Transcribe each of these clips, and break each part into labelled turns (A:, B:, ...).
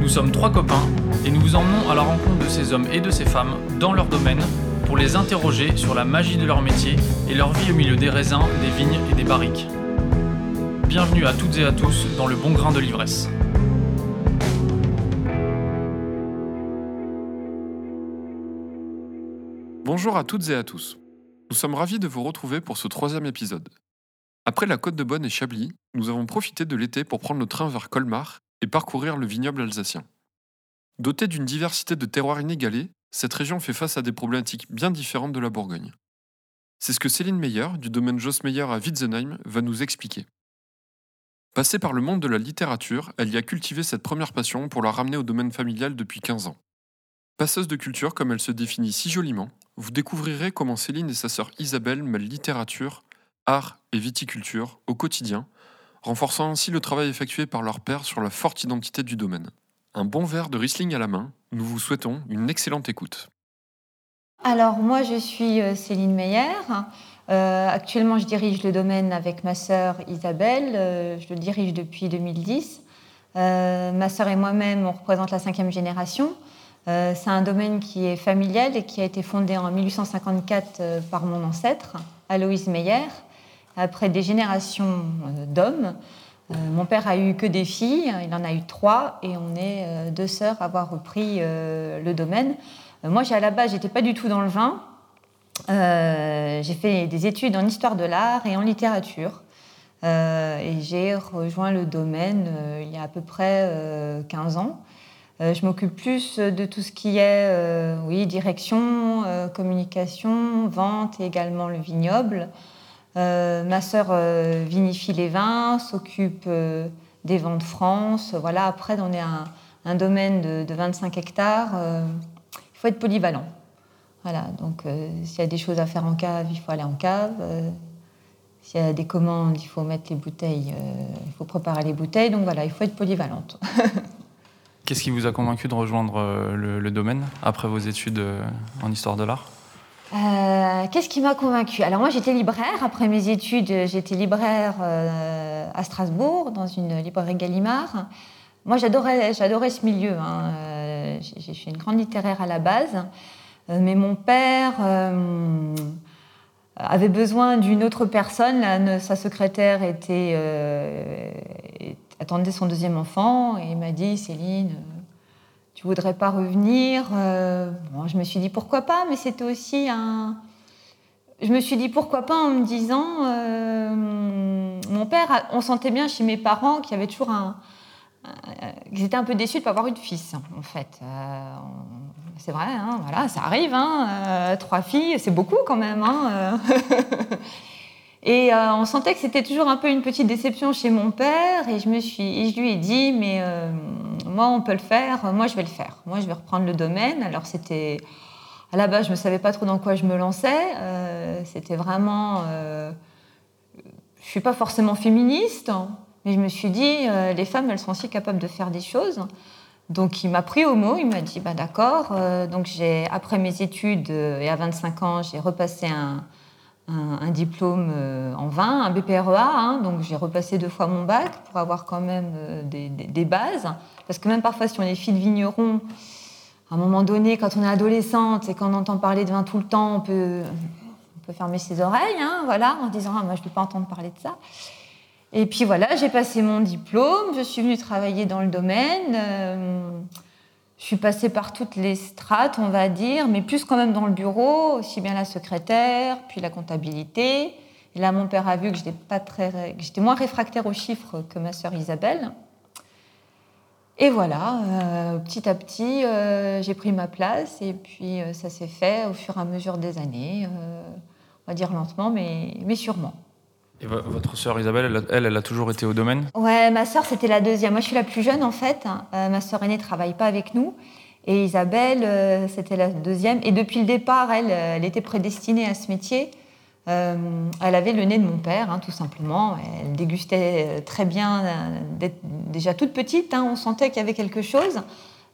A: Nous sommes trois copains et nous vous emmenons à la rencontre de ces hommes et de ces femmes dans leur domaine pour les interroger sur la magie de leur métier et leur vie au milieu des raisins, des vignes et des barriques. Bienvenue à toutes et à tous dans le bon grain de l'ivresse.
B: Bonjour à toutes et à tous. Nous sommes ravis de vous retrouver pour ce troisième épisode. Après la Côte de Bonne et Chablis, nous avons profité de l'été pour prendre le train vers Colmar et parcourir le vignoble alsacien. Dotée d'une diversité de terroirs inégalés, cette région fait face à des problématiques bien différentes de la Bourgogne. C'est ce que Céline Meyer, du domaine Joss Meyer à Witzenheim, va nous expliquer. Passée par le monde de la littérature, elle y a cultivé cette première passion pour la ramener au domaine familial depuis 15 ans. Passeuse de culture comme elle se définit si joliment, vous découvrirez comment Céline et sa sœur Isabelle mêlent littérature, art et viticulture au quotidien, renforçant ainsi le travail effectué par leur père sur la forte identité du domaine. Un bon verre de Riesling à la main, nous vous souhaitons une excellente écoute.
C: Alors moi je suis euh, Céline Meyer. Euh, actuellement je dirige le domaine avec ma sœur Isabelle. Euh, je le dirige depuis 2010. ma sœur et moi-même on représente la cinquième génération. C'est un domaine qui est familial et qui a été fondé en 1854 par mon ancêtre, Aloïse Meyer, après des générations d'hommes. mon père a eu que des filles, il en a eu trois, et on est deux sœurs à avoir repris le domaine. Euh, moi, à la base, j'étais pas du tout dans le vin. Euh, j'ai fait des études en histoire de l'art et en littérature. Euh, et j'ai rejoint le domaine il y a à peu près 15 ans. je m'occupe plus de tout ce qui est oui, direction, communication, vente et également le vignoble. Ma sœur vinifie les vins, s'occupe des vents de France. Voilà, après, on est un, un domaine de, de 25 hectares faut être polyvalent. Voilà, donc euh, s'il y a des choses à faire en cave, il faut aller en cave. Euh, s'il y a des commandes, il faut mettre les bouteilles, euh, il faut préparer les bouteilles. Donc voilà, il faut être polyvalente.
A: Qu'est-ce qui vous a convaincu de rejoindre le, domaine après vos études en histoire de l'art?
C: Qu'est-ce qui m'a convaincu Alors moi j'étais libraire. Après mes études, j'étais libraire à Strasbourg, dans une librairie Gallimard. Moi j'adorais, ce milieu. Hein. Euh, je suis une grande littéraire à la base, euh, mais mon père euh, avait besoin d'une autre personne. sa secrétaire était, attendait son deuxième enfant et il m'a dit Céline, tu voudrais pas revenir Je me suis dit pourquoi pas, mais c'était aussi un. Je me suis dit pourquoi pas en me disant mon père, on sentait bien chez mes parents qu'il y avait toujours un, ils étaient un peu déçus de ne pas avoir eu de fils, en fait. Euh, c'est vrai, hein, voilà, ça arrive. Hein, euh, trois filles, c'est beaucoup quand même. Hein, euh. et on sentait que c'était toujours un peu une petite déception chez mon père. Et je, me suis, je lui ai dit, mais moi, on peut le faire. Moi, je vais le faire. Moi, je vais reprendre le domaine. Alors, c'était... À la base, je ne savais pas trop dans quoi je me lançais. c'était vraiment... je ne suis pas forcément féministe. Mais je me suis dit, euh, les femmes, elles sont aussi capables de faire des choses. Donc il m'a pris au mot, il m'a dit, bah, d'accord. Euh, donc j'ai, après mes études, euh, et à 25 ans, j'ai repassé un, un, diplôme en vin, un BPREA. Hein. donc j'ai repassé deux fois mon bac pour avoir quand même des, des, bases. Parce que même parfois, si on est fille de vigneron, à un moment donné, quand on est adolescente et qu'on entend parler de vin tout le temps, on peut, on peut fermer ses oreilles, hein, voilà, en disant, ah, moi je ne peux pas entendre parler de ça. Et puis voilà, j'ai passé mon diplôme, je suis venue travailler dans le domaine. Euh, je suis passée par toutes les strates, on va dire, mais plus quand même dans le bureau, aussi bien la secrétaire, puis la comptabilité. Et là, mon père a vu que j'étais moins réfractaire aux chiffres que ma sœur Isabelle. Et voilà, euh, petit à petit, euh, j'ai pris ma place et puis ça s'est fait au fur et à mesure des années. on va dire lentement, mais sûrement.
A: Votre sœur Isabelle, elle, elle, a toujours été au domaine?
C: Ouais, ma sœur, c'était la deuxième. Moi, je suis la plus jeune, en fait. Euh, ma sœur aînée ne travaille pas avec nous. Et Isabelle, c'était la deuxième. Et depuis le départ, elle, elle était prédestinée à ce métier. elle avait le nez de mon père, hein, tout simplement. Elle dégustait très bien, déjà toute petite. Hein, on sentait qu'il y avait quelque chose.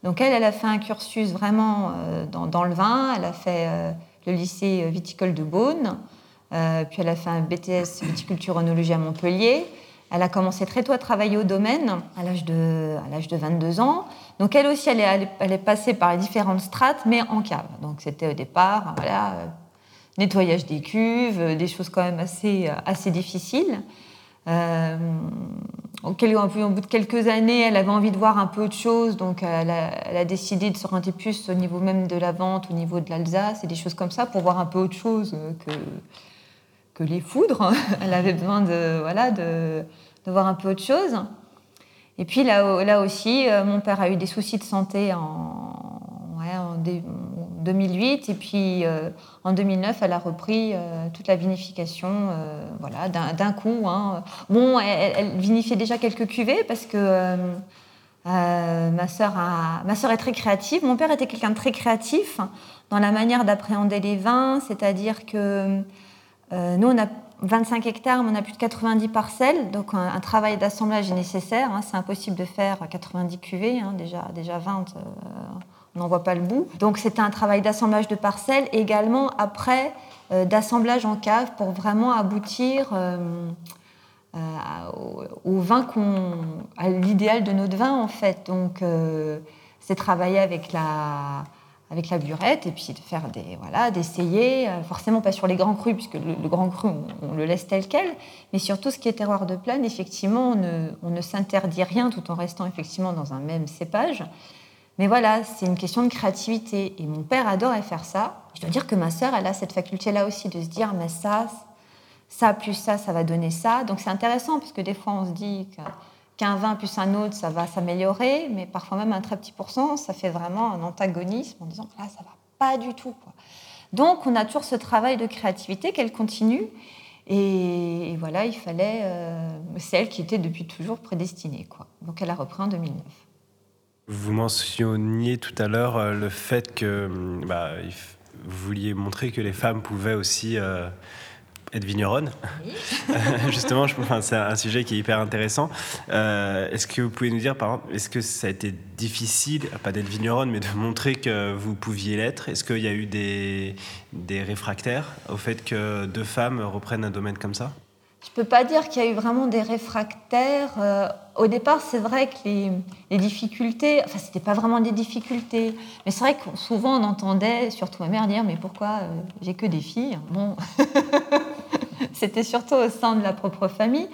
C: Donc elle, elle a fait un cursus vraiment dans, le vin. Elle a fait le lycée viticole de Beaune. Euh, puis elle a fait un BTS viticulture onologie à Montpellier. Elle a commencé très tôt à travailler au domaine, à l'âge de, à l'âge de 22 ans. Donc elle aussi, elle est, elle est passée par les différentes strates, mais en cave. Donc c'était au départ, voilà, euh, nettoyage des cuves, euh, des choses quand même assez, assez difficiles. Euh, au, bout de quelques années, elle avait envie de voir un peu autre chose, donc elle a, elle a décidé de s'orienter plus au niveau même de la vente, au niveau de l'Alsace et des choses comme ça, pour voir un peu autre chose que, que les foudres. Elle avait besoin de, voilà, de, voir un peu autre chose. Et puis là, là aussi, euh, mon père a eu des soucis de santé en, ouais, en 2008. Et puis euh, en 2009, elle a repris euh, toute la vinification voilà, d'un coup. Hein. Bon, elle, vinifiait déjà quelques cuvées parce que ma, sœur a, ma sœur est très créative. Mon père était quelqu'un de très créatif dans la manière d'appréhender les vins, c'est-à-dire que nous, on a 25 hectares, mais on a plus de 90 parcelles, donc un, travail d'assemblage est nécessaire. Hein. c'est impossible de faire 90 cuvées, hein. déjà, déjà 20, euh, on n'en voit pas le bout. Donc c'était un travail d'assemblage de parcelles, également après euh, d'assemblage en cave pour vraiment aboutir au, vin qu'on, à l'idéal de notre vin en fait. Donc c'est travailler avec la avec la burette et puis de faire des voilà d'essayer euh, forcément pas sur les grands crus puisque le, grand cru on, le laisse tel quel mais sur tout ce qui est terroir de plaine effectivement on ne, on ne s'interdit rien tout en restant effectivement dans un même cépage. Mais voilà c'est une question de créativité. Et mon père adorait faire ça. Je dois dire que ma sœur elle a cette faculté là aussi de se dire mais ça ça plus ça ça va donner ça. Donc c'est intéressant parce que des fois on se dit que qu'un vin plus un autre, ça va s'améliorer, mais parfois même un très petit pourcent, ça fait vraiment un antagonisme en disant là, ça va pas du tout. Donc, on a toujours ce travail de créativité qu'elle continue. Et, voilà, il fallait. Euh, c'est elle qui était depuis toujours prédestinée. Quoi. Donc, elle a repris en 2009.
D: Vous mentionniez tout à l'heure euh, le fait que bah, vous vouliez montrer que les femmes pouvaient aussi. Euh, être vigneronne. Justement, je, enfin, c'est un sujet qui est hyper intéressant. Euh, est-ce que vous pouvez nous dire, par exemple, est-ce que ça a été difficile, pas d'être vigneronne, mais de montrer que vous pouviez l'être? Est-ce qu'il y a eu des, des réfractaires au fait que deux femmes reprennent un domaine comme ça?
C: Je ne peux pas dire qu'il y a eu vraiment des réfractaires. Euh, au départ, c'est vrai que les, les difficultés, enfin, c'était pas vraiment des difficultés, mais c'est vrai que souvent on entendait, surtout ma mère, dire Mais pourquoi euh, j'ai que des filles? Bon, c'était surtout au sein de la propre famille.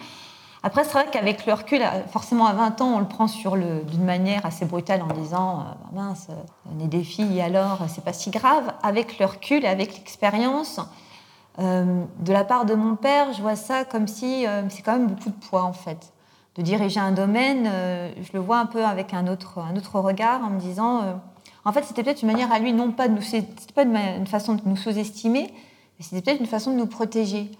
C: Après, c'est vrai qu'avec le recul, forcément à 20 ans, on le prend d'une manière assez brutale en disant euh, bah mince, on est des filles, alors c'est pas si grave. Avec le recul et avec l'expérience, euh, de la part de mon père, je vois ça comme si euh, c'est quand même beaucoup de poids en fait. De diriger un domaine, euh, je le vois un peu avec un autre, un autre regard en me disant, en fait c'était peut-être une manière à lui, non pas de nous, c'était pas une, façon de nous sous-estimer, mais c'était peut-être une façon de nous protéger.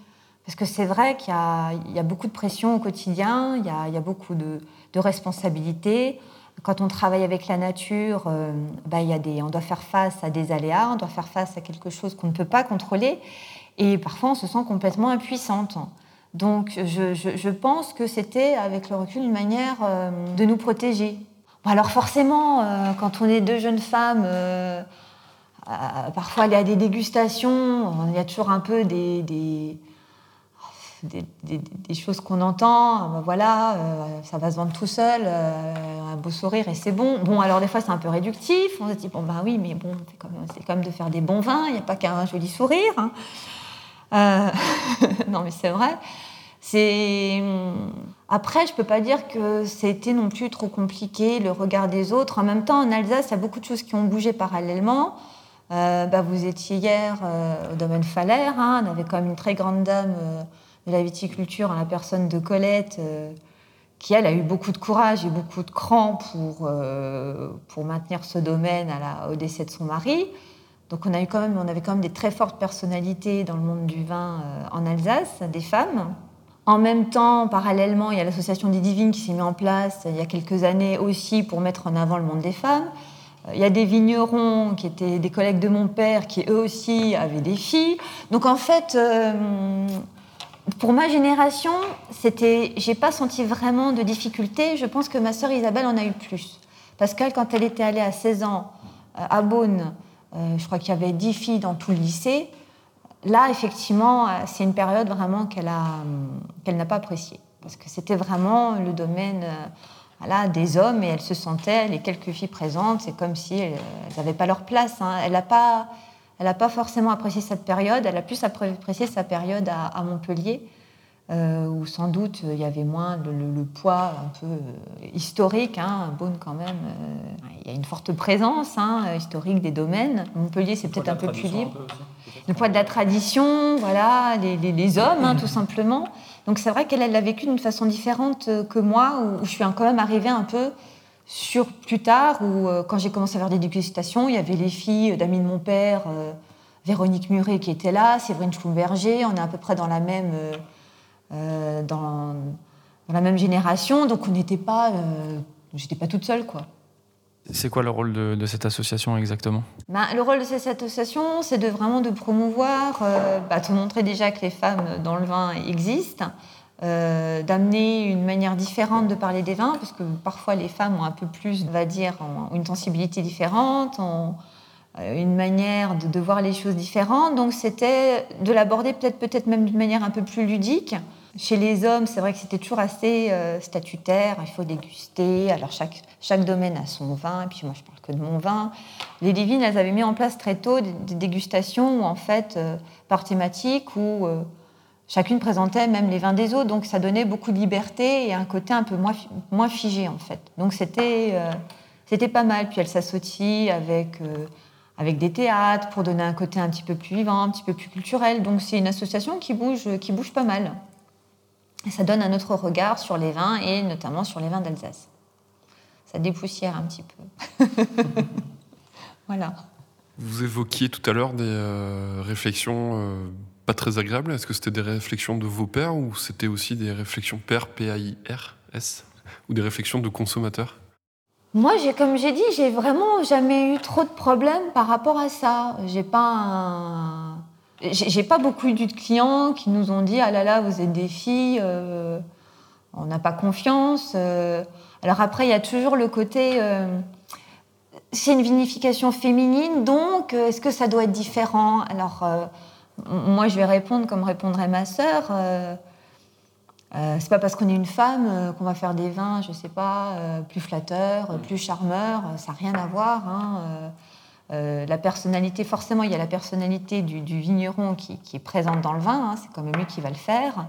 C: Parce que c'est vrai qu'il y, a, beaucoup de pression au quotidien, il y a, beaucoup de, responsabilités. Quand on travaille avec la nature, bah, il y a des, on doit faire face à des aléas, on doit faire face à quelque chose qu'on ne peut pas contrôler. Et parfois, on se sent complètement impuissante. Donc, je, pense que c'était, avec le recul, une manière euh, de nous protéger. alors, forcément, euh, quand on est deux jeunes femmes, euh, parfois, il y a des dégustations, il y a toujours un peu des, choses qu'on entend. Ah, ben voilà, ça va se vendre tout seul, un beau sourire et c'est bon. Bon, alors, des fois, c'est un peu réductif. On se dit, bon, ben oui, mais bon, c'est quand, même de faire des bons vins, il n'y a pas qu'un joli sourire. Hein. Euh, non, mais c'est vrai. C'est après, je peux pas dire que c'était non plus trop compliqué le regard des autres. En même temps, en Alsace, il y a beaucoup de choses qui ont bougé parallèlement. Euh, bah, vous étiez hier euh, au domaine Falaire. Hein. on avait quand même une très grande dame de la viticulture, en la personne de Colette, qui elle a eu beaucoup de courage et beaucoup de cran pour, pour maintenir ce domaine à la, au décès de son mari. Donc on, a eu quand même, on avait quand même des très fortes personnalités dans le monde du vin euh, en Alsace, des femmes. En même temps, parallèlement, il y a l'association des divines qui s'est mise en place il y a quelques années aussi pour mettre en avant le monde des femmes. Il y a des vignerons qui étaient des collègues de mon père qui eux aussi avaient des filles. Donc en fait, euh, pour ma génération, c'était, j'ai pas senti vraiment de difficulté. Je pense que ma sœur Isabelle en a eu plus. Parce qu'elle, quand elle était allée à 16 ans euh, à Beaune, euh, je crois qu'il y avait 10 filles dans tout le lycée. Là, effectivement, c'est une période vraiment qu'elle, a, qu'elle n'a pas appréciée. Parce que c'était vraiment le domaine voilà, des hommes et elle se sentait, les quelques filles présentes, c'est comme si elles n'avaient pas leur place. Hein. Elle n'a pas, elle pas forcément apprécié cette période, elle a plus apprécié sa période à, Montpellier, euh, où sans doute il y avait moins le, poids un peu euh, historique. Hein. Beaune, quand même, euh, il y a une forte présence hein, historique des domaines. Montpellier, c'est peut-être un peu plus libre. le poids de la tradition, voilà, les, les hommes, hein, tout simplement. Donc c'est vrai qu'elle l'a vécu d'une façon différente euh, que moi, où je suis quand même arrivée un peu sur plus tard, où euh, quand j'ai commencé à faire des dégustations, il y avait les filles d'amis de mon père, euh, Véronique Muret qui était là, Séverine Schlumberger, on est à peu près dans la même, dans, la même génération, donc on n'était pas, j'étais pas toute seule quoi.
A: C'est quoi le rôle de, cette association exactement?
C: Ben, Le rôle de cette association, c'est de vraiment de promouvoir, euh, bah, te montrer déjà que les femmes dans le vin existent, euh, d'amener une manière différente de parler des vins, parce que parfois les femmes ont un peu plus, on va dire, une sensibilité différente, ont euh, une manière de, voir les choses différentes. Donc c'était de l'aborder peut-être peut-être même d'une manière un peu plus ludique. Chez les hommes, c'est vrai que c'était toujours assez euh, statutaire, il faut déguster, alors chaque, chaque domaine a son vin, et puis moi je parle que de mon vin. Les divines, elles avaient mis en place très tôt des, dégustations, où, en fait, par thématique, où chacune présentait même les vins des autres, donc ça donnait beaucoup de liberté et un côté un peu moins, moins figé en fait. Donc c'était c'était pas mal, puis elle s'associe avec avec des théâtres pour donner un côté un petit peu plus vivant, un petit peu plus culturel. Donc c'est une association qui bouge, qui bouge pas mal. Et ça donne un autre regard sur les vins et notamment sur les vins d'Alsace. Ça dépoussière un petit peu. voilà.
B: Vous évoquiez tout à l'heure des euh, réflexions euh, pas très agréables. Est-ce que c'était des réflexions de vos pères ou c'était aussi des réflexions pères, P-A-I-R-S, ou des réflexions de consommateurs?
C: Moi, comme j'ai dit, j'ai vraiment jamais eu trop de problèmes par rapport à ça. J'ai pas j'ai pas beaucoup eu de clients qui nous ont dit ah là là vous êtes des filles, euh, on n'a pas confiance. Euh. Alors après il y a toujours le côté euh, c'est une vinification féminine donc est-ce que ça doit être différent? Alors moi je vais répondre comme répondrait ma sœur. c'est pas parce qu'on est une femme qu'on va faire des vins, je sais pas, plus flatteurs, plus charmeurs. Ça n'a rien à voir. Hein, euh, la personnalité, forcément, il y a la personnalité du, vigneron qui, est présente dans le vin, hein, c'est quand même lui qui va le faire.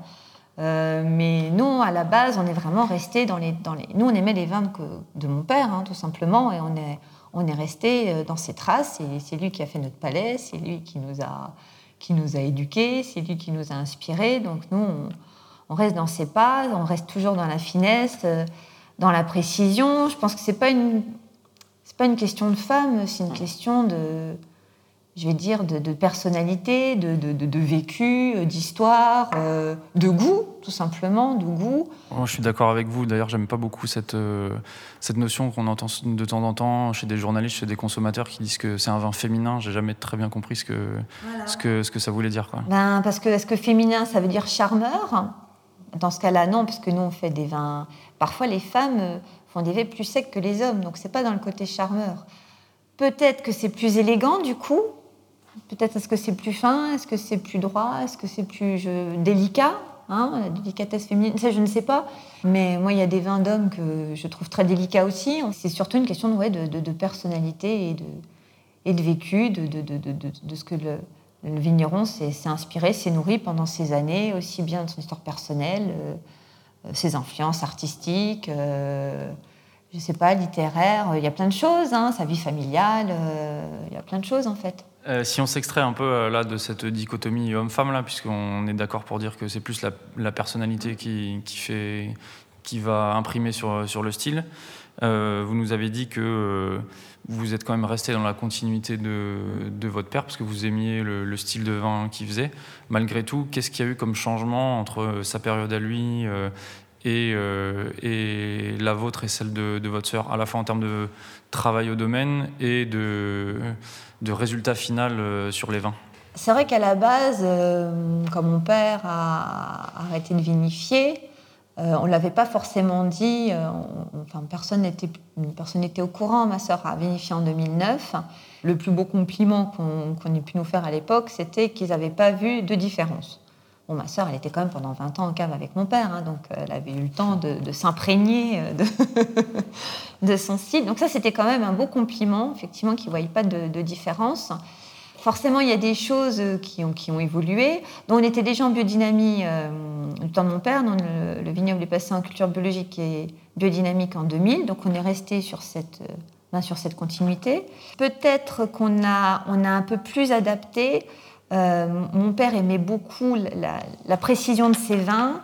C: Euh, mais nous, à la base, on est vraiment resté dans les. Nous, on aimait les vins de mon père, hein, tout simplement, et on est, on est resté euh, dans ses traces. Et c'est lui qui a fait notre palais, c'est lui qui nous a, qui nous a éduqués, c'est lui qui nous a inspirés. Donc nous, on, on, reste dans ses pas, on reste toujours dans la finesse, dans la précision. Je pense que c'est pas une pas une question de femme, c'est une question de, je vais dire, de, personnalité, de, de, vécu, euh, d'histoire, euh, de goût, tout simplement, de goût.
A: je suis d'accord avec vous. D'ailleurs, j'aime pas beaucoup cette, euh, cette notion qu'on entend de temps en temps chez des journalistes, chez des consommateurs qui disent que c'est un vin féminin. J'ai jamais très bien compris ce que, ce que, ce que ça voulait dire. Quoi.
C: Ben, parce que est-ce que féminin, ça veut dire charmeur? Dans ce cas-là, non, parce que nous, on fait des vins. Parfois, les femmes font des vins plus secs que les hommes, donc c'est pas dans le côté charmeur. Peut-être que c'est plus élégant du coup, peut-être est-ce que c'est plus fin, est-ce que c'est plus droit, est-ce que c'est plus délicat, hein, la délicatesse féminine, ça je ne sais pas. Mais moi il y a des vins d'hommes que je trouve très délicats aussi. C'est surtout une question de, personnalité et de, vécu, de, ce que le, vigneron s'est inspiré, s'est nourri pendant ces années, aussi bien de son histoire personnelle. Euh, ses influences artistiques, euh, je sais pas, littéraires, il y a plein de choses, hein, sa vie familiale, euh, il y a plein de choses en fait.
A: Si on s'extrait un peu là de cette dichotomie homme-femme là, puisqu'on est d'accord pour dire que c'est plus la, personnalité qui, fait, qui va imprimer sur, sur le style, vous nous avez dit que vous êtes quand même resté dans la continuité de, de votre père parce que vous aimiez le, style de vin qu'il faisait. Malgré tout, qu'est-ce qu'il y a eu comme changement entre sa période à lui et, euh, et la vôtre et celle de, de votre sœur, à la fois en termes de travail au domaine et de, de résultat final euh, sur les vins
C: C'est vrai qu'à la base, euh, quand mon père a arrêté de vinifier, euh, on ne l'avait pas forcément dit, euh, enfin, personne n'était personne au courant. Ma sœur a vinifié en 2009. Le plus beau compliment qu'on qu'on ait pu nous faire à l'époque, c'était qu'ils n'avaient pas vu de différence. Bon, ma sœur, elle était quand même pendant 20 ans en cave avec mon père, hein, donc euh, elle avait eu le temps de, s'imprégner euh, de, son style. Donc ça, c'était quand même un beau compliment, effectivement, qu'ils ne voyaient pas de, différence. Forcément, il y a des choses euh, qui ont, qui évolué. Donc, on était déjà en biodynamie euh, temps de mon père. Donc, le, le vignoble est passé en culture biologique et biodynamique en 2000. Donc, on est resté sur cette, ben, sur cette continuité. Peut-être qu'on a, on a un peu plus adapté. Euh, mon père aimait beaucoup la, la précision de ses vins.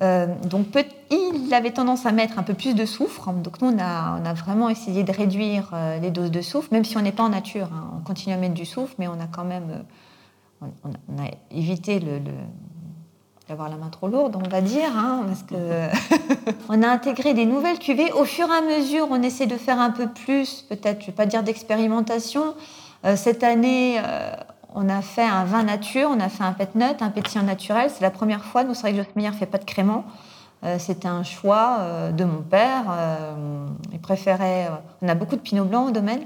C: Euh, donc peut- il avait tendance à mettre un peu plus de soufre. Donc nous, on a, on a vraiment essayé de réduire euh, les doses de soufre, même si on n'est pas en nature. hein. On continue à mettre du soufre, mais on a quand même on, on a, on a évité le, le- d'avoir la main trop lourde, on va dire, hein, parce que on a intégré des nouvelles cuvées. Au fur et à mesure, on essaie de faire un peu plus, peut-être, je ne vais pas dire d'expérimentation. Euh, cette année, euh, on a fait un vin nature, on a fait un pet nut, un pétillant naturel. C'est la première fois. Nous, c'est vrai que Josmeyer ne fait pas de crément. Euh, C'était un choix euh, de mon père. Euh, il préférait. on a beaucoup de pinot blanc au domaine,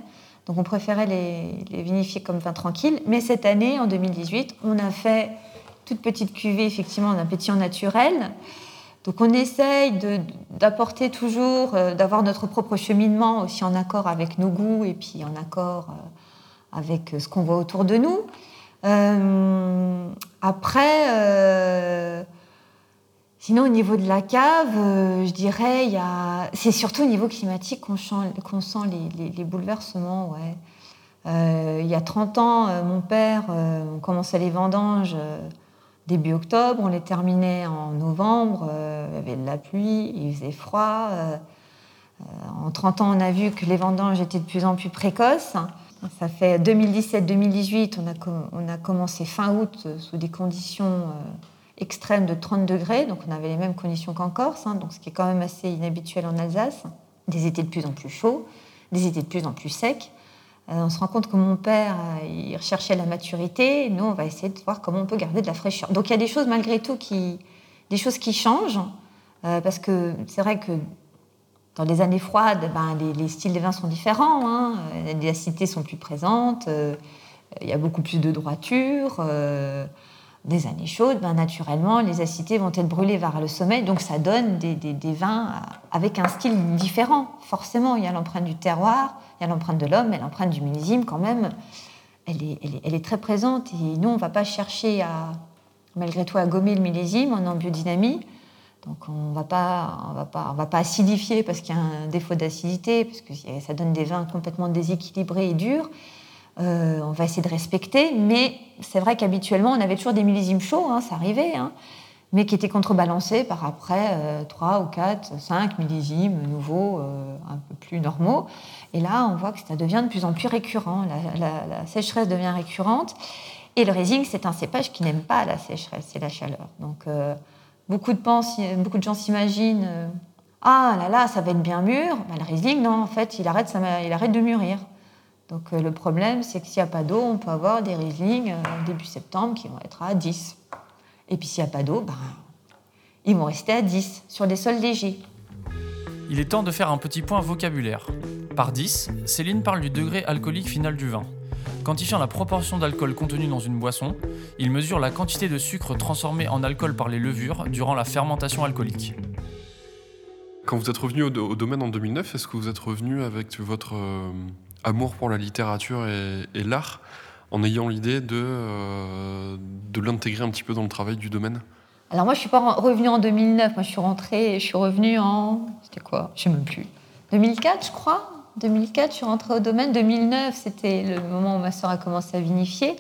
C: donc on préférait les, les vinifier comme vin tranquille. Mais cette année, en 2018, on a fait toute petite cuvée, effectivement, d'un pétillant naturel. Donc on essaye d'apporter toujours, d'avoir notre propre cheminement aussi en accord avec nos goûts et puis en accord avec euh, ce qu'on voit autour de nous. Euh, après, euh, sinon au niveau de la cave, je dirais, c'est surtout au niveau climatique qu'on sent les, bouleversements. Il y a 30 ans, mon père, on commençait les vendanges début octobre, on les terminait en novembre, il y avait de la pluie, il faisait froid. en 30 ans, on a vu que les vendanges étaient de plus en plus précoces. Ça fait 2017-2018, on, a commencé fin août euh, sous des conditions euh, extrêmes de 30 degrés, donc on avait les mêmes conditions qu'en Corse, hein, donc ce qui est quand même assez inhabituel en Alsace. Des étés de plus en plus chauds, des étés de plus en plus secs. Euh, on se rend compte que mon père, il recherchait la maturité. Nous, on va essayer de voir comment on peut garder de la fraîcheur. Donc il y a des choses malgré tout qui, des choses qui changent, parce que c'est vrai que dans les années froides, ben, les, les styles des vins sont différents. Hein. Les acidités sont plus présentes. euh, il y a beaucoup plus de droiture. euh, des années chaudes, ben, naturellement, les acidités vont être brûlées vers le sommet. Donc ça donne des, des- vins avec un style différent. Forcément, il y a l'empreinte du terroir, il y a l'empreinte de l'homme, mais l'empreinte du millésime, quand même, elle est, elle est- très présente. Et nous, on ne va pas chercher à, malgré tout, à gommer le millésime. En biodynamie. Donc on va pas, va pas, acidifier parce qu'il y a un défaut d'acidité, parce que ça donne des vins complètement déséquilibrés et durs. Euh, on va essayer de respecter, mais c'est vrai qu'habituellement on avait toujours des millésimes chauds, hein, ça arrivait, hein, mais qui étaient contrebalancés par après 3 ou 4, 5 millésimes nouveaux, euh, un peu plus normaux. Et là, on voit que ça devient de plus en plus récurrent. La, sécheresse devient récurrente. Et le Riesling, c'est un cépage qui n'aime pas la sécheresse et la chaleur. Donc, euh, beaucoup, de gens s'imaginent euh, Ah là là, ça va être bien mûr. Bah, le Riesling, non, en fait, il arrête, il arrête de mûrir. Donc, euh, le problème, c'est que s'il n'y a pas d'eau, on peut avoir des Riesling euh, début septembre qui vont être à 10. Et puis, s'il n'y a pas d'eau, ben, ils vont rester à 10 sur des sols légers.
A: Il est temps de faire un petit point vocabulaire. Par 10, Céline parle du degré alcoolique final du vin. Quantifiant la proportion d'alcool contenue dans une boisson, il mesure la quantité de sucre transformé en alcool par les levures durant la fermentation alcoolique.
B: Quand vous êtes revenu au, au domaine en 2009, est-ce que vous êtes revenu avec votre euh, amour pour la littérature et, et l'art en ayant l'idée de, euh, de l'intégrer un petit peu dans le travail du domaine?
C: Alors moi, je suis pas re- revenue en 2009. Moi, je suis rentrée, je suis revenue en... C'était quoi? Je sais même plus. 2004, je crois. 2004, je suis rentrée au domaine. 2009, c'était le moment où ma sœur a commencé à vinifier.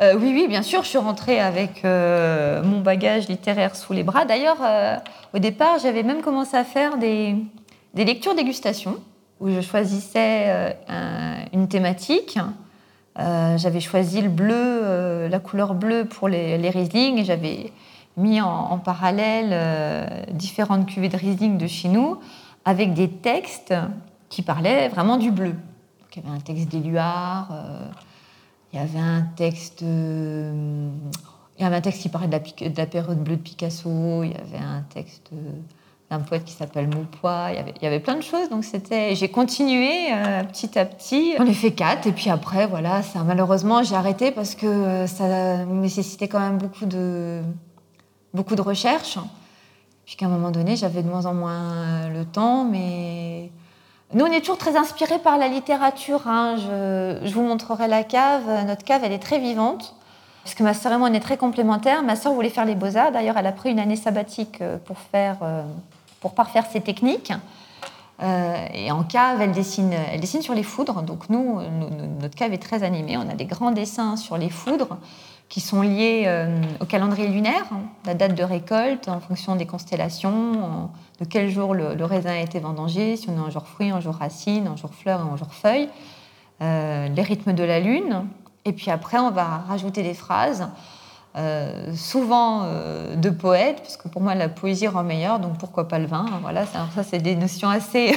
C: Euh, oui, oui, bien sûr, je suis rentrée avec euh, mon bagage littéraire sous les bras. D'ailleurs, euh, au départ, j'avais même commencé à faire des, lectures dégustation où je choisissais un- une thématique. J'avais choisi le bleu, la couleur bleue pour les, les Riesling, et j'avais mis en, parallèle euh, différentes cuvées de Riesling de chez nous avec des textes qui parlaient vraiment du bleu. il y avait un texte d'Éluard, euh, il y avait un texte, il y avait un texte qui parlait de la, de la, période bleue de Picasso, il y avait un texte d'un poète qui s'appelle Maupois, il y, avait, plein de choses. Donc j'ai continué petit à petit. J'en ai fait quatre et puis après voilà, malheureusement j'ai arrêté parce que ça nécessitait quand même beaucoup de beaucoup de recherches. Puis qu'à un moment donné, j'avais de moins en moins le temps, mais nous, on est toujours très inspirés par la littérature. Hein. Je, vous montrerai la cave. Notre cave, elle est très vivante. Parce que ma sœur et moi, on est très complémentaires. Ma sœur voulait faire les beaux-arts. D'ailleurs, elle a pris une année sabbatique euh, pour, faire, euh, pour parfaire ses techniques. Euh, et en cave, elle dessine, elle dessine sur les foudres. Donc nous, notre cave est très animée. On a des grands dessins sur les foudres qui sont liés euh, au calendrier lunaire, hein, la date de récolte en fonction des constellations, de quel jour le, raisin a été vendangé, si on est un jour fruit, un jour racine, un jour fleur et un jour feuille, euh, les rythmes de la lune. Et puis après, on va rajouter des phrases, euh, souvent de poètes, parce que pour moi, la poésie rend meilleure, donc pourquoi pas le vin hein, Voilà, ça, c'est des notions assez,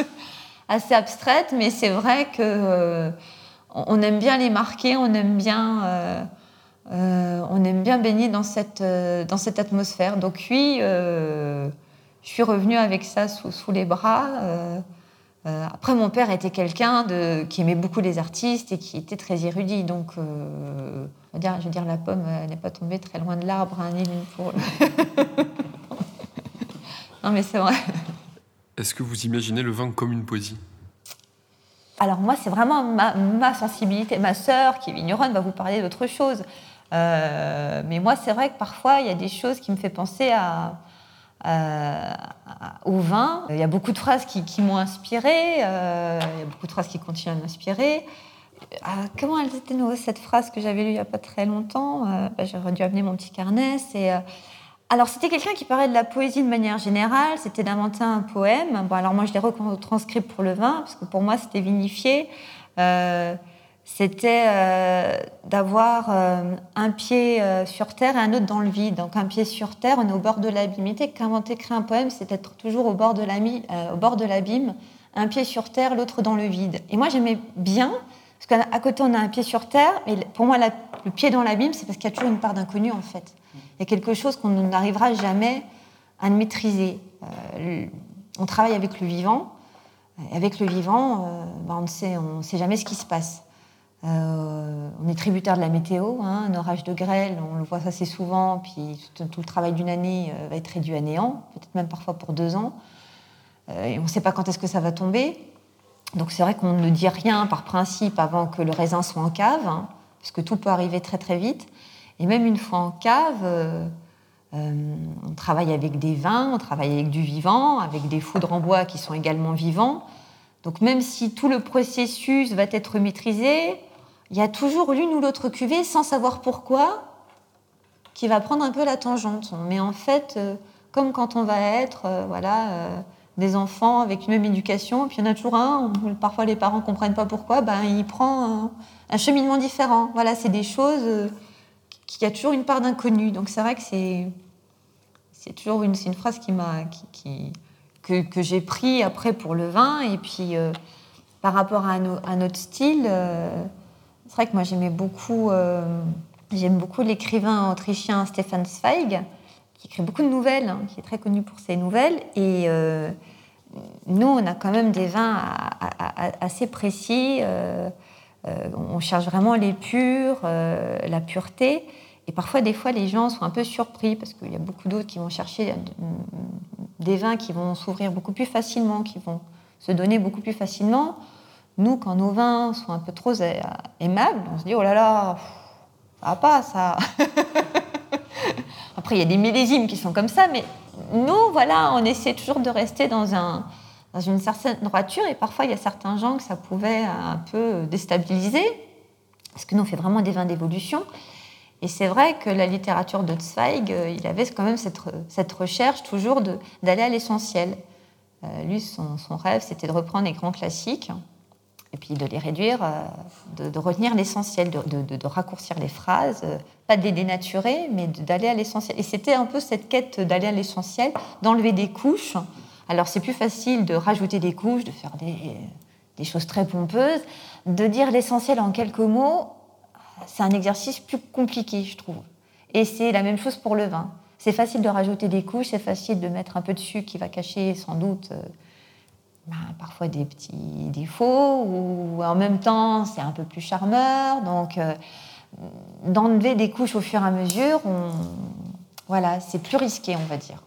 C: assez abstraites, mais c'est vrai que on aime bien les marquer, on aime bien euh, on aime bien baigner dans cette, euh, dans cette atmosphère. Donc oui, euh, je suis revenue avec ça sous, les bras. après, mon père était quelqu'un qui aimait beaucoup les artistes et qui était très érudit. Donc, je veux dire, la pomme n'est pas tombée très loin de l'arbre, hein, ni pour... non, mais c'est vrai.
B: Est-ce que vous imaginez le vin comme une poésie?
C: Alors moi, c'est vraiment ma, ma, sensibilité. Ma sœur, qui est vigneronne, va vous parler d'autre chose. Euh, mais moi, c'est vrai que parfois, il y a des choses qui me font penser au vin. Il y a beaucoup de phrases qui, m'ont inspiré, euh, il y a beaucoup de phrases qui continuent à m'inspirer. Euh, comment elle était cette phrase que j'avais lue il n'y a pas très longtemps bah, J'aurais dû amener mon petit carnet. C'est alors, c'était quelqu'un qui parlait de la poésie de manière générale, c'était d'inventer un poème. Bon, alors moi, je l'ai retranscrit pour le vin, parce que pour moi, c'était vinifié c'était euh, d'avoir euh, un pied euh, sur terre et un autre dans le vide. Donc un pied sur terre, on est au bord de l'abîme. Qu'inventer, créer un poème, c'est être toujours au bord de l'abîme, un pied sur terre, l'autre dans le vide. Et moi j'aimais bien, parce qu'à côté on a un pied sur terre, mais pour moi le pied dans l'abîme, c'est parce qu'il y a toujours une part d'inconnu en fait. Il y a quelque chose qu'on n'arrivera jamais à maîtriser. on travaille avec le vivant. Et avec le vivant, ben, on ne sait jamais ce qui se passe. Euh, on est tributaire de la météo, hein, un orage de grêle, on le voit assez souvent, puis tout, le travail d'une année euh, va être réduit à néant, peut-être même parfois pour deux ans. Euh, et on ne sait pas quand est-ce que ça va tomber. Donc c'est vrai qu'on ne dit rien par principe avant que le raisin soit en cave, hein, parce que tout peut arriver très très vite. Et même une fois en cave, on travaille avec des vins, on travaille avec du vivant, avec des foudres en bois qui sont également vivants. Donc même si tout le processus va être maîtrisé, il y a toujours l'une ou l'autre cuvée, sans savoir pourquoi, qui va prendre un peu la tangente. Mais en fait, euh, comme quand on va être euh, voilà, euh, des enfants avec une même éducation, puis il y en a toujours un, parfois les parents ne comprennent pas pourquoi, ben, il prend un, cheminement différent. Voilà, c'est des choses qui a toujours une part d'inconnu. Donc c'est vrai que c'est, c'est toujours une, une phrase qui m'a... Qui, que, que j'ai pris après pour le vin. Et puis, par rapport à notre style, c'est vrai que moi j'aimais beaucoup, euh, beaucoup l'écrivain autrichien Stefan Zweig, qui écrit beaucoup de nouvelles, hein, qui est très connu pour ses nouvelles. Et euh, nous, on a quand même des vins assez précis. Euh, on cherche vraiment les purs, la pureté. Et parfois, des fois, les gens sont un peu surpris parce qu'il y a beaucoup d'autres qui vont chercher des vins qui vont s'ouvrir beaucoup plus facilement, qui vont se donner beaucoup plus facilement. Nous, quand nos vins sont un peu trop aimables, on se dit oh là là, ça va pas ça. Après, il y a des millésimes qui sont comme ça, mais nous, voilà, on essaie toujours de rester dans, un, dans une certaine droiture, et parfois, il y a certains gens que ça pouvait un peu déstabiliser, parce que nous, on fait vraiment des vins d'évolution. Et c'est vrai que la littérature de Zweig, euh, il avait quand même cette, cette recherche toujours d'aller à l'essentiel. Euh, lui, son, son rêve, c'était de reprendre les grands classiques, et puis de les réduire, de, de, retenir l'essentiel, de, raccourcir les phrases, pas de les dénaturer, mais d'aller à l'essentiel. Et c'était un peu cette quête d'aller à l'essentiel, d'enlever des couches. Alors c'est plus facile de rajouter des couches, de faire des, des choses très pompeuses, de dire l'essentiel en quelques mots, c'est un exercice plus compliqué, je trouve. Et c'est la même chose pour le vin. C'est facile de rajouter des couches, c'est facile de mettre un peu de sucre qui va cacher sans doute euh, ben, parfois des petits défauts, ou en même temps c'est un peu plus charmeur. Donc euh, d'enlever des couches au fur et à mesure, voilà, c'est plus risqué, on va dire.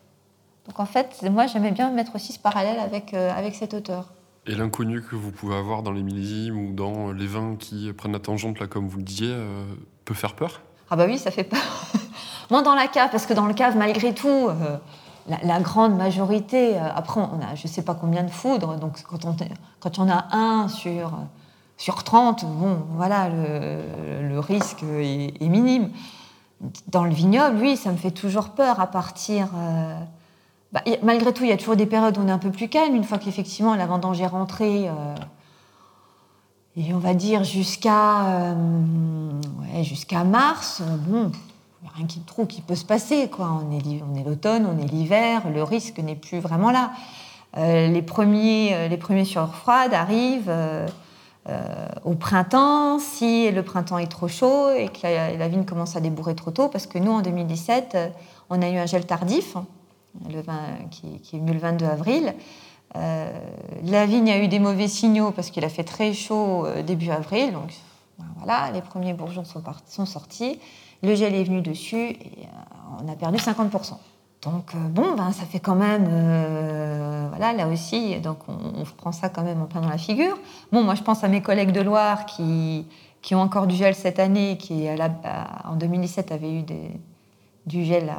C: Donc en fait, moi j'aimais bien mettre aussi ce parallèle avec, euh, avec cet auteur.
B: Et l'inconnu que vous pouvez avoir dans les millésimes ou dans les vins qui prennent la tangente, là, comme vous le disiez, euh, peut faire peur?
C: Ah bah oui, ça fait peur. Moins dans la cave, parce que dans le cave, malgré tout, euh, la, grande majorité, euh, après, on a je ne sais pas combien de foudres, donc quand on, quand on a un sur, sur 30, bon, voilà, le, le risque est, minime. Dans le vignoble, oui, ça me fait toujours peur à partir... Bah, malgré tout, il y a toujours des périodes où on est un peu plus calme. Une fois qu'effectivement la vendange est rentrée, euh, et on va dire jusqu'à euh, jusqu'à mars, euh, bon, a rien qui, trop qui peut se passer. Quoi. On est, l'automne, on est l'hiver, le risque n'est plus vraiment là. les, premiers, les premiers froide arrivent au printemps, si le printemps est trop chaud et que la, vigne commence à débourrer trop tôt, parce que nous, en 2017, on a eu un gel tardif le vin qui, est venu le 22 avril. Euh, la vigne a eu des mauvais signaux parce qu'il a fait très chaud euh, début avril. Donc voilà, les premiers bourgeons sont sortis. Le gel est venu dessus et euh, on a perdu 50%. Donc bon, ben, ça fait quand même, voilà, là aussi, donc on, prend ça quand même en plein dans la figure. Bon, moi je pense à mes collègues de Loire qui, qui ont encore du gel cette année, qui en 2017 avaient eu du gel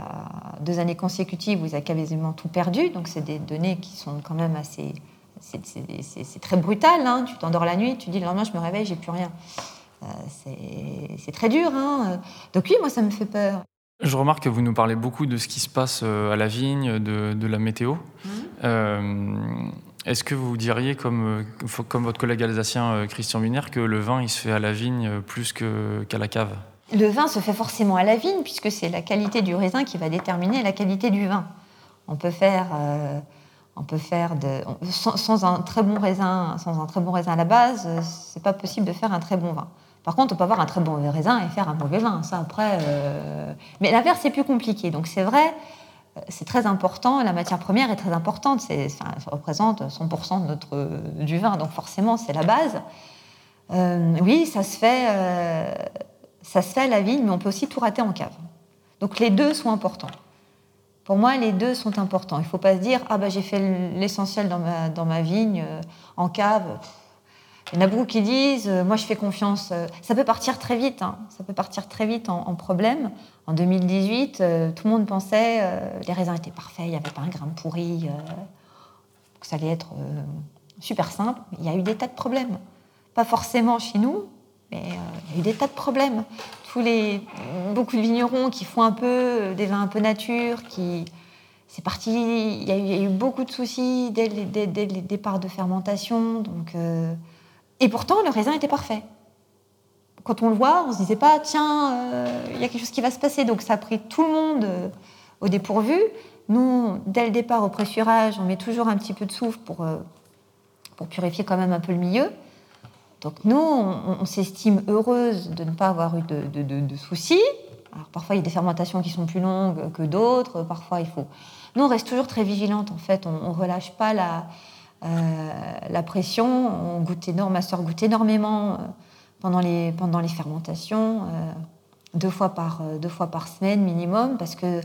C: deux années consécutives où ils ont quasiment tout perdu. Donc, c'est des données qui sont quand même assez. C'est très brutal. Hein. Tu t'endors la nuit, tu dis le lendemain, je me réveille, j'ai plus rien. Euh, c'est très dur. Hein. Donc, oui, moi, ça me fait peur.
A: Je remarque que vous nous parlez beaucoup de ce qui se passe euh, à la vigne, de, la météo. Mmh. Euh, est-ce que vous diriez, comme, comme votre collègue alsacien Christian Wiener, que le vin, il se fait à la vigne plus qu'à la cave?
C: Le vin se fait forcément à la vigne, puisque c'est la qualité du raisin qui va déterminer la qualité du vin. On peut faire, euh, on peut faire de, sans, un très bon raisin, sans un très bon raisin à la base, c'est pas possible de faire un très bon vin. Par contre, on peut avoir un très bon raisin et faire un mauvais vin. Ça après, euh, mais l'inverse c'est plus compliqué. Donc c'est vrai, c'est très important. La matière première est très importante. C'est, ça représente 100% de notre du vin, donc forcément c'est la base. Euh, oui, ça se fait ça se fait à la vigne, mais on peut aussi tout rater en cave. Donc les deux sont importants. Pour moi, les deux sont importants. Il ne faut pas se dire ah bah j'ai fait l'essentiel dans ma, dans ma vigne euh, en cave. Il y en a beaucoup qui disent euh, moi je fais confiance. Euh, ça peut partir très vite. Hein. Ça peut partir très vite en, problème. En 2018, tout le monde pensait les raisins étaient parfaits, il n'y avait pas un grain pourri, que ça allait être super simple. Il y a eu des tas de problèmes. Pas forcément chez nous, mais euh, il y a eu des tas de problèmes. Tous les, beaucoup de vignerons qui font un peu euh, des vins un peu nature, qui. C'est parti. Il y, a eu, beaucoup de soucis dès, les départs de fermentation. Euh, et pourtant, le raisin était parfait. Quand on le voit, on se disait pas, tiens, il y a quelque chose qui va se passer. Donc ça a pris tout le monde au dépourvu. Nous, dès le départ, au pressurage, on met toujours un petit peu de soufre pour, pour purifier quand même un peu le milieu. Donc nous, on, s'estime heureuse de ne pas avoir eu de, soucis. Alors parfois, il y a des fermentations qui sont plus longues que d'autres. Parfois, il faut... Nous, on reste toujours très vigilante, en fait. On ne relâche pas la, euh, la pression. On goûte énorme, ma soeur goûte énormément euh, pendant les, pendant les fermentations, euh, deux, fois par, deux fois par semaine minimum, parce que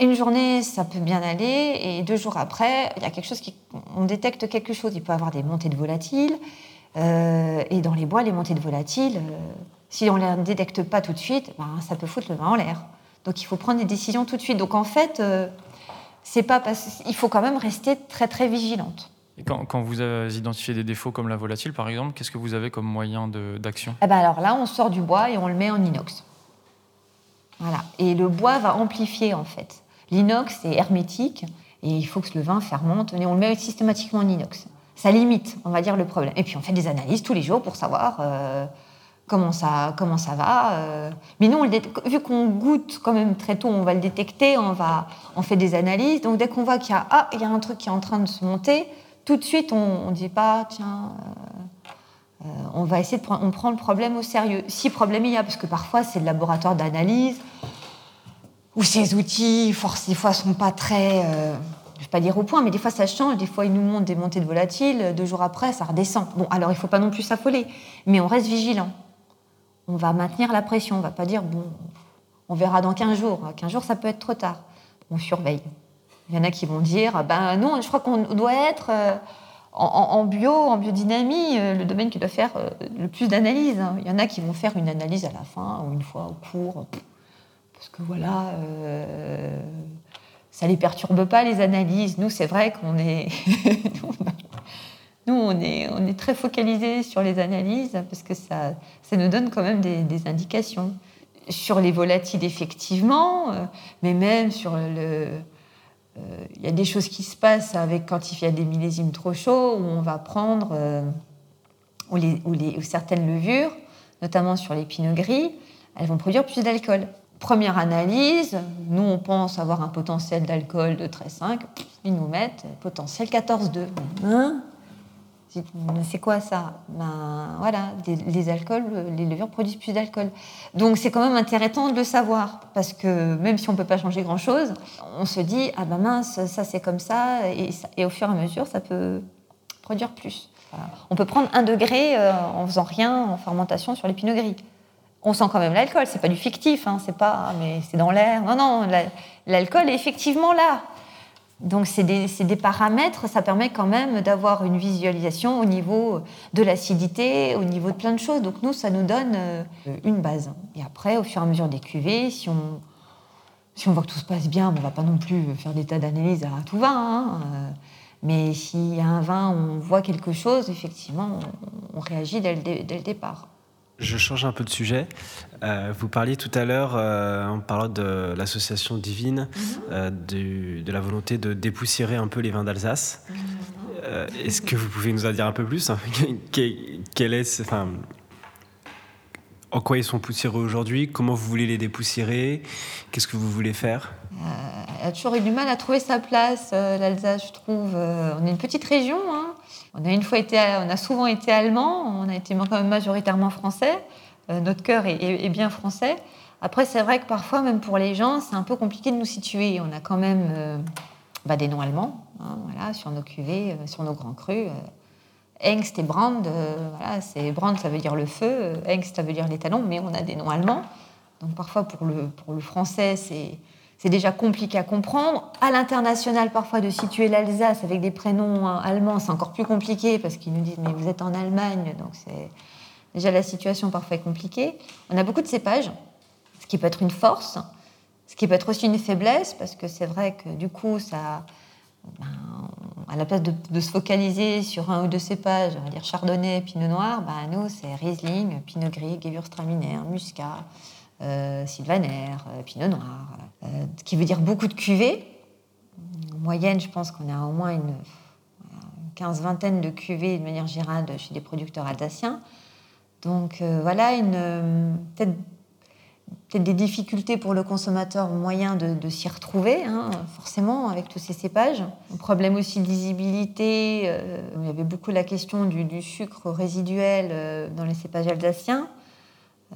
C: une journée, ça peut bien aller, et deux jours après, il y a quelque chose qui... On détecte quelque chose. Il peut y avoir des montées de volatiles, euh, et dans les bois, les montées de volatiles, euh, si on ne les détecte pas tout de suite, ben, ça peut foutre le vin en l'air. Donc il faut prendre des décisions tout de suite. Donc en fait, euh, c'est pas il faut quand même rester très très vigilante.
A: Et quand, quand, vous identifiez des défauts comme la volatile, par exemple, qu'est-ce que vous avez comme moyen d'action?
C: Eh ben Alors là, on sort du bois et on le met en inox. Voilà. Et le bois va amplifier en fait. L'inox est hermétique et il faut que le vin fermente. Et on le met systématiquement en inox ça limite, on va dire, le problème. Et puis on fait des analyses tous les jours pour savoir euh, comment, ça, comment ça va. euh. Mais nous, vu qu'on goûte quand même très tôt, on va le détecter, on, va, on fait des analyses. Donc dès qu'on voit qu'il y a, ah, il y a un truc qui est en train de se monter, tout de suite, on ne dit pas, tiens, euh, euh, on va essayer de prendre, on prend le problème au sérieux. Si problème il y a, parce que parfois c'est le laboratoire d'analyse, où ces outils, force, des fois, sont pas très, je vais pas dire au point, mais des fois ça change. Des fois, ils nous montrent des montées de volatiles. Deux jours après, ça redescend. Bon, alors il faut pas non plus s'affoler, mais on reste vigilant. On va maintenir la pression. On va pas dire bon, on verra dans 15 jours. 15 jours, ça peut être trop tard. On surveille. Il y en a qui vont dire ah ben non, je crois qu'on doit être euh, en, bio, en biodynamie, euh, le domaine qui doit faire euh, le plus d'analyses. hein. Il y en a qui vont faire une analyse à la fin ou une fois au cours. Parce que voilà, euh, ça les perturbe pas les analyses. Nous, c'est vrai qu'on est, nous, on est, très focalisé sur les analyses parce que ça, nous donne quand même des, indications sur les volatiles effectivement, euh, mais même sur le, euh, il y a des choses qui se passent avec quand il y a des millésimes trop chauds où on va prendre euh, ou certaines levures, notamment sur les pinots gris, elles vont produire plus d'alcool. Première analyse, nous on pense avoir un potentiel d'alcool de 13,5, ils nous mettent potentiel 14,2. Hein? C'est- quoi ça? Ben voilà, des- les alcools, les levures produisent plus d'alcool. Donc c'est quand même intéressant de le savoir parce que même si on peut pas changer grand chose, on se dit ah ben mince, ça c'est comme ça et, au fur et à mesure ça peut produire plus. On peut prendre un degré euh, en faisant rien en fermentation sur les gris. On sent quand même l'alcool, c'est pas du fictif, hein, c'est pas mais c'est dans l'air. Non non, la- l'alcool est effectivement là. Donc c'est des, des paramètres, ça permet quand même d'avoir une visualisation au niveau de l'acidité, au niveau de plein de choses. Donc nous, ça nous donne euh, une base. Et après, au fur et à mesure des cuvées, si on, si on voit que tout se passe bien, on va pas non plus faire des tas d'analyses à tout va. hein, euh, mais s'il y a un vin, on voit quelque chose, effectivement, on, réagit dès le, dès le départ.
D: Je change un peu de sujet. Euh, vous parliez tout à l'heure, euh, en parlant de l'association divine, euh, du- de la volonté de dépoussiérer un peu les vins d'Alsace. Euh, Est-ce que vous pouvez nous en dire un peu plus hein Quel est, enfin, en quoi ils sont poussiéreux aujourd'hui? Comment vous voulez les dépoussiérer? Qu'est-ce que vous voulez faire?
C: Elle a toujours eu du mal à trouver sa place, euh, l'Alsace, je trouve. Euh, on est une petite région. hein. On a une fois été, on a souvent été allemand. On a été quand même majoritairement français. Euh, notre cœur est, bien français. Après, c'est vrai que parfois, même pour les gens, c'est un peu compliqué de nous situer. On a quand même euh, bah, des noms allemands, hein, voilà, sur nos cuvées, euh, sur nos grands crus. euh. Engst et Brand, euh, voilà, Brand, ça veut dire le feu. euh, Engst, ça veut dire les talons, mais on a des noms allemands. Donc parfois, pour le, pour le français, c'est c'est déjà compliqué à comprendre. À l'international, parfois, de situer l'Alsace avec des prénoms hein, allemands, c'est encore plus compliqué parce qu'ils nous disent mais vous êtes en Allemagne, donc c'est déjà la situation parfois est compliquée. On a beaucoup de cépages, ce qui peut être une force, ce qui peut être aussi une faiblesse parce que c'est vrai que du coup, ça, ben, à la place de, de se focaliser sur un ou deux cépages, on va dire Chardonnay, Pinot Noir, ben, nous c'est Riesling, Pinot Gris, Gewürztraminer, Muscat Sylvaner, euh, Pinot Noir, euh, qui veut dire beaucoup de cuvées. En moyenne, je pense qu'on a au moins une, voilà, une quinze-vingtaine de cuvées de manière générale chez des producteurs alsaciens. Donc euh, voilà, euh, peut-être des difficultés pour le consommateur moyen de, s'y retrouver, hein, forcément, avec tous ces cépages. Un problème aussi de lisibilité. euh, il y avait beaucoup la question du, sucre résiduel euh, dans les cépages alsaciens euh,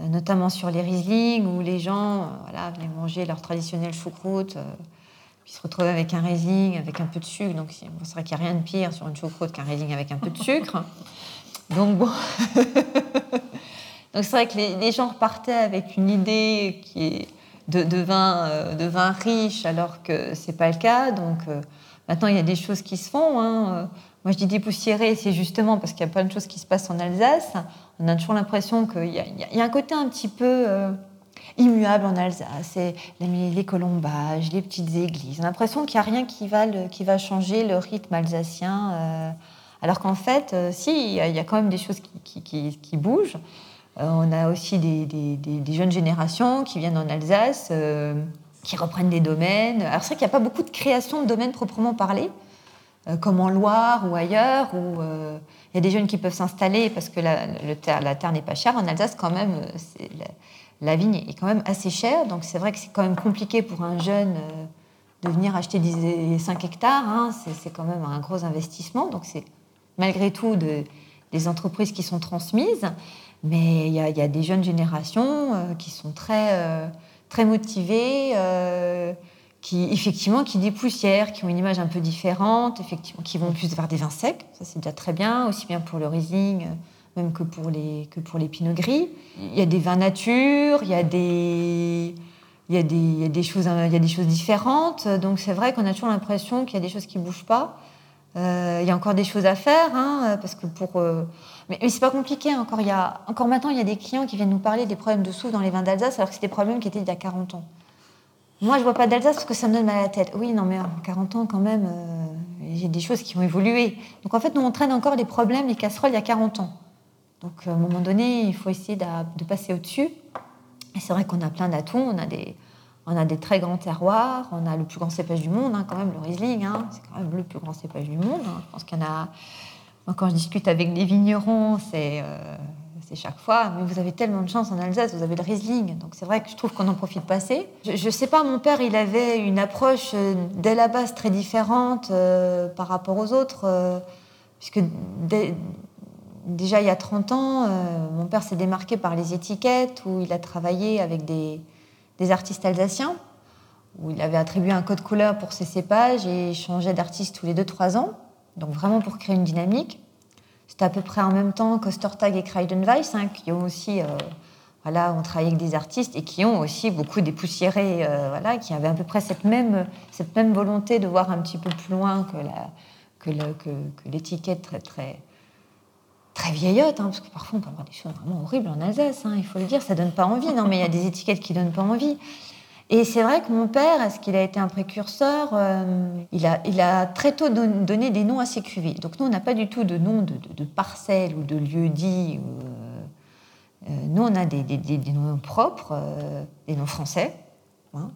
C: notamment sur les Riesling, où les gens euh, voilà, venaient manger leur traditionnel choucroute, euh, puis se retrouvaient avec un Riesling avec un peu de sucre. Donc c'est vrai qu'il n'y a rien de pire sur une choucroute qu'un Riesling avec un peu de sucre. Donc bon. Donc c'est vrai que les, gens repartaient avec une idée qui est de, vin, euh, de vin riche, alors que c'est pas le cas. Donc euh, maintenant il y a des choses qui se font. hein. Moi je dis dépoussiérer, c'est justement parce qu'il y a plein de choses qui se passent en Alsace. On a toujours l'impression qu'il y, a- un côté un petit peu euh, immuable en Alsace. C'est les, colombages, les petites églises. On a l'impression qu'il n'y a rien qui va, changer le rythme alsacien. euh, alors qu'en fait, euh, si, il y, a- quand même des choses qui, bougent. On a aussi des, des- jeunes générations qui viennent en Alsace, qui reprennent des domaines. Alors c'est vrai qu'il n'y a pas beaucoup de création de domaines proprement parlé. Comme en Loire ou ailleurs, où il y a des jeunes qui peuvent s'installer parce que la, le la terre n'est pas chère. En Alsace, quand même, la, la, vigne est quand même assez chère. Donc c'est vrai que c'est quand même compliqué pour un jeune de venir acheter 5 hectares. Hein. c'est quand même un gros investissement. Donc c'est malgré tout de, des entreprises qui sont transmises. Mais il y, a des jeunes générations euh, qui sont très, euh, très motivées, euh, qui effectivement qui dépoussièrent, qui ont une image un peu différente, effectivement, qui vont plus vers des vins secs. Ça c'est déjà très bien, aussi bien pour le Riesling même que pour les que pour les Pinot Gris. Il y a des vins nature, il y a des il y, a des, il y a des choses il y a des choses différentes. Donc c'est vrai qu'on a toujours l'impression qu'il y a des choses qui bougent pas. Euh, il y a encore des choses à faire, hein, parce que pour. Euh, mais, mais c'est pas compliqué. Encore, il y a, encore maintenant, il y a des clients qui viennent nous parler des problèmes de souffle dans les vins d'Alsace, alors que c'est des problèmes qui étaient il y a 40 ans. Moi, je vois pas d'Alsace parce que ça me donne mal à la tête. Oui, non, mais en 40 ans, quand même, euh, a des choses qui ont évolué. Donc, en fait, nous, on traîne encore les problèmes, les casseroles il y a 40 ans. Donc, à un moment donné, il faut essayer de, passer au-dessus. Et c'est vrai qu'on a plein d'atouts. On a des, on a des très grands terroirs, on a le plus grand cépage du monde, hein, quand même, le Riesling, hein, c'est quand même le plus grand cépage du monde. Hein. Je pense qu'il y en a. quand je discute avec des vignerons, euh, c'est chaque fois, mais vous avez tellement de chance en Alsace, vous avez le Riesling. Donc c'est vrai que je trouve qu'on en profite pas assez. Je ne sais pas, mon père, il avait une approche euh, dès la base très différente euh, par rapport aux autres, puisque déjà il y a 30 ans, mon père s'est démarqué par les étiquettes, où il a travaillé avec des des artistes alsaciens, où il avait attribué un code couleur pour ses cépages et changeait d'artiste tous les 2-3 ans, donc vraiment pour créer une dynamique. C'était à peu près en même temps qu'Ostertag et Kreidenweiss, hein, qui ont aussi, euh, voilà, ont travaillé avec des artistes et qui ont aussi beaucoup dépoussiéré, euh, voilà, qui avaient à peu près cette même, cette même volonté de voir un petit peu plus loin que, la, que, que, que l'étiquette très, très, très vieillotte, hein, parce que parfois on peut avoir des choses vraiment horribles en Alsace, hein, il faut le dire, ça donne pas envie. Non, mais il y a des étiquettes qui donnent pas envie. Et c'est vrai que mon père, est-ce qu'il a été un précurseur euh, il, a, très tôt donné des noms à ses cuvées. Donc nous, on n'a pas du tout de nom de, de, parcelles ou de lieux dits. Euh, euh, nous, on a des, noms propres, des noms français. Hein,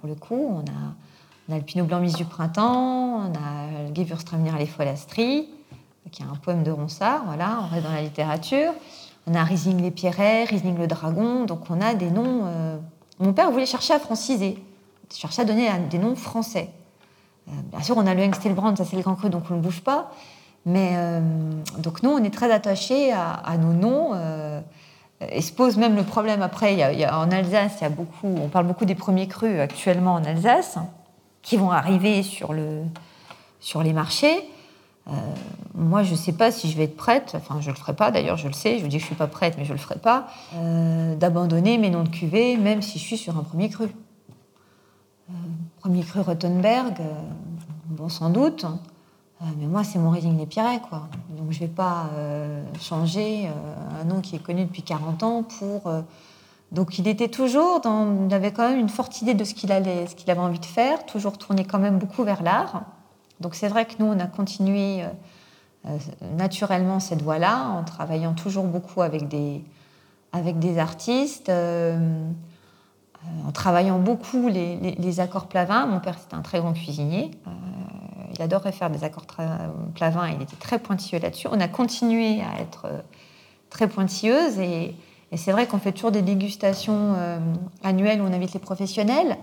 C: pour le coup, on a, on a le Pinot Blanc Mise du Printemps, on a le Gewürztraminer les Folastries, qui est un poème de Ronsard, voilà, on reste dans la littérature. On a Riesling les Pierrets, Riesling le Dragon, donc on a des noms. Euh, mon père voulait chercher à franciser, chercher à donner des noms français. Euh, bien sûr, on a le Hengstelbrand, ça c'est le grand cru, donc on ne bouge pas. Mais euh, donc nous, on est très attachés à, nos noms. et se pose même le problème après. En Alsace, il y a beaucoup, on parle beaucoup des premiers crus actuellement en Alsace, qui vont arriver sur, le, sur les marchés. Euh, moi, je ne sais pas si je vais être prête, enfin, je ne le ferai pas d'ailleurs, je le sais, je vous dis que je ne suis pas prête, mais je ne le ferai pas, euh, d'abandonner mes noms de cuvée, même si je suis sur un premier cru. Euh, premier cru Rottenberg, bon, sans doute, mais moi, c'est mon Riesling des Pierrets, quoi. Donc, je ne vais pas changer un nom qui est connu depuis 40 ans pour. Donc, il était toujours. Il avait quand même une forte idée de ce qu'il avait envie de faire, toujours tourné quand même beaucoup vers l'art. Donc c'est vrai que nous, on a continué euh, euh, naturellement cette voie-là, en travaillant toujours beaucoup avec des, avec des artistes, euh, en travaillant beaucoup les, accords plavins. Mon père, c'était un très grand cuisinier. il adorait faire des accords plavins, il était très pointilleux là-dessus. On a continué à être très pointilleuse et c'est vrai qu'on fait toujours des dégustations annuelles où on invite les professionnels.